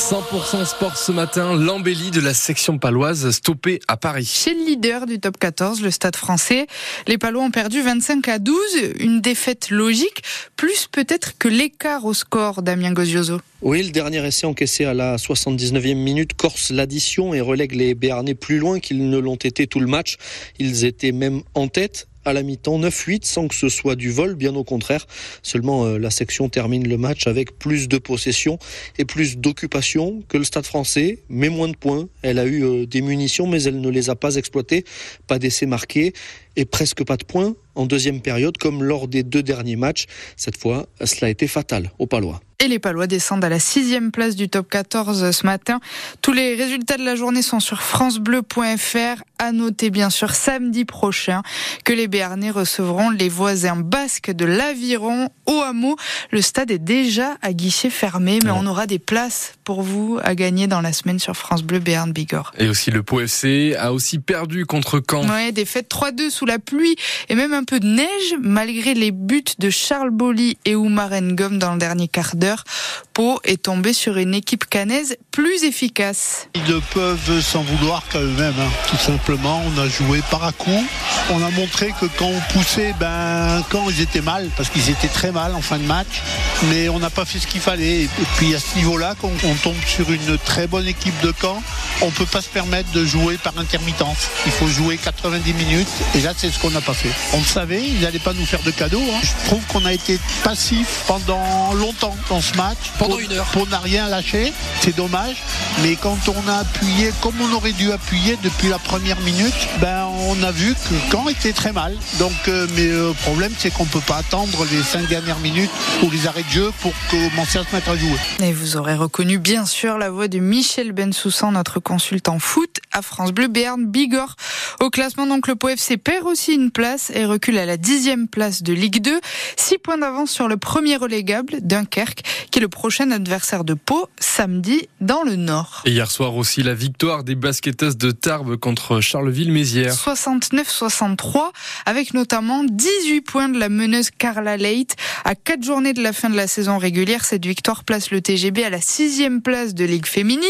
100% sport ce matin, l'embellie de la section paloise stoppée à Paris. Chez le leader du top 14, le stade français, les Palois ont perdu 25 à 12, une défaite logique, plus peut-être que l'écart au score Damien Gozioso. Oui, le dernier essai encaissé à la 79e minute corse l'addition et relègue les Béarnais plus loin qu'ils ne l'ont été tout le match. Ils étaient même en tête à la mi-temps 9-8 sans que ce soit du vol, bien au contraire. Seulement euh, la section termine le match avec plus de possession et plus d'occupation que le Stade français, mais moins de points. Elle a eu euh, des munitions mais elle ne les a pas exploitées, pas d'essais marqués et presque pas de points en deuxième période comme lors des deux derniers matchs. Cette fois, cela a été fatal aux Palois. Et les Palois descendent à la sixième place du top 14 ce matin. Tous les résultats de la journée sont sur francebleu.fr. À noter bien sûr samedi prochain que les Béarnais recevront les voisins basques de l'Aviron au hameau. Le stade est déjà à guichet fermé, mais on aura des places pour vous à gagner dans la semaine sur France Bleu Béarn Bigorre. Et aussi le Pau FC a aussi perdu contre Caen. Ouais, défaite 3-2 sous la pluie et même un peu de neige malgré les buts de Charles Bolly et Oumar Ngom dans le dernier quart d'heure. Pau est tombé sur une équipe canaise plus efficace. Ils ne peuvent s'en vouloir qu'à eux-mêmes, hein. tout simplement. On a joué par à coup. On a montré que quand on poussait, ben, quand ils étaient mal, parce qu'ils étaient très mal en fin de match, mais on n'a pas fait ce qu'il fallait. Et puis à ce niveau-là, quand on tombe sur une très bonne équipe de camp, on ne peut pas se permettre de jouer par intermittence. Il faut jouer 90 minutes, et là, c'est ce qu'on n'a pas fait. On le savait, ils n'allaient pas nous faire de cadeaux. Hein. Je trouve qu'on a été passif pendant longtemps ce match. Pendant une heure. Pour n'a rien lâcher. C'est dommage. Mais quand on a appuyé comme on aurait dû appuyer depuis la première minute, ben on a vu que quand était très mal. Donc, euh, mais euh, le problème, c'est qu'on peut pas attendre les cinq dernières minutes ou les arrêts de jeu pour commencer à se mettre à jouer. Et vous aurez reconnu bien sûr la voix de Michel Bensoussan, notre consultant foot à France Bleu Béarn Bigorre. Au classement, donc, le Pau FC perd aussi une place et recule à la dixième place de Ligue 2. Six points d'avance sur le premier relégable, Dunkerque, qui est le prochain adversaire de Pau, samedi, dans le Nord. Et hier soir aussi, la victoire des basketteuses de Tarbes contre Charleville-Mézières. 69-63, avec notamment 18 points de la meneuse Carla Leight. À quatre journées de la fin de la saison régulière, cette victoire place le TGB à la sixième place de Ligue féminine.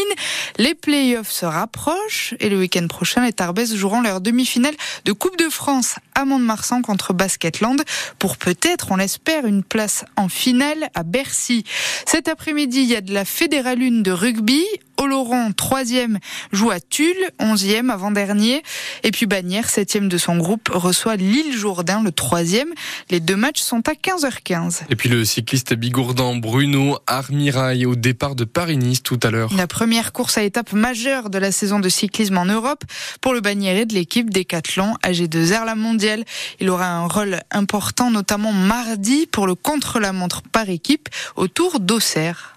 Les playoffs se rapprochent et le week-end prochain, les Tarbaises joueront leur demi-finale de Coupe de France à Mont-de-Marsan contre Basketland pour peut-être, on l'espère, une place en finale à Bercy. Cet après-midi, il y a de la Fédérale 1 de rugby. Oloron, troisième, joue à Tulle, onzième avant-dernier. Et puis Bagnères, septième de son groupe, reçoit l'île Jourdain, le troisième. Les deux matchs sont à 15h15. Et puis le cycliste bigourdan Bruno Armirail au départ de Paris-Nice tout à l'heure. La première course à étape majeure de la saison de cyclisme en Europe pour le bagnéret de l'équipe Décathlon AG2R La Mondiale. Il aura un rôle important, notamment mardi pour le contre-la-montre par équipe autour d'Auxerre.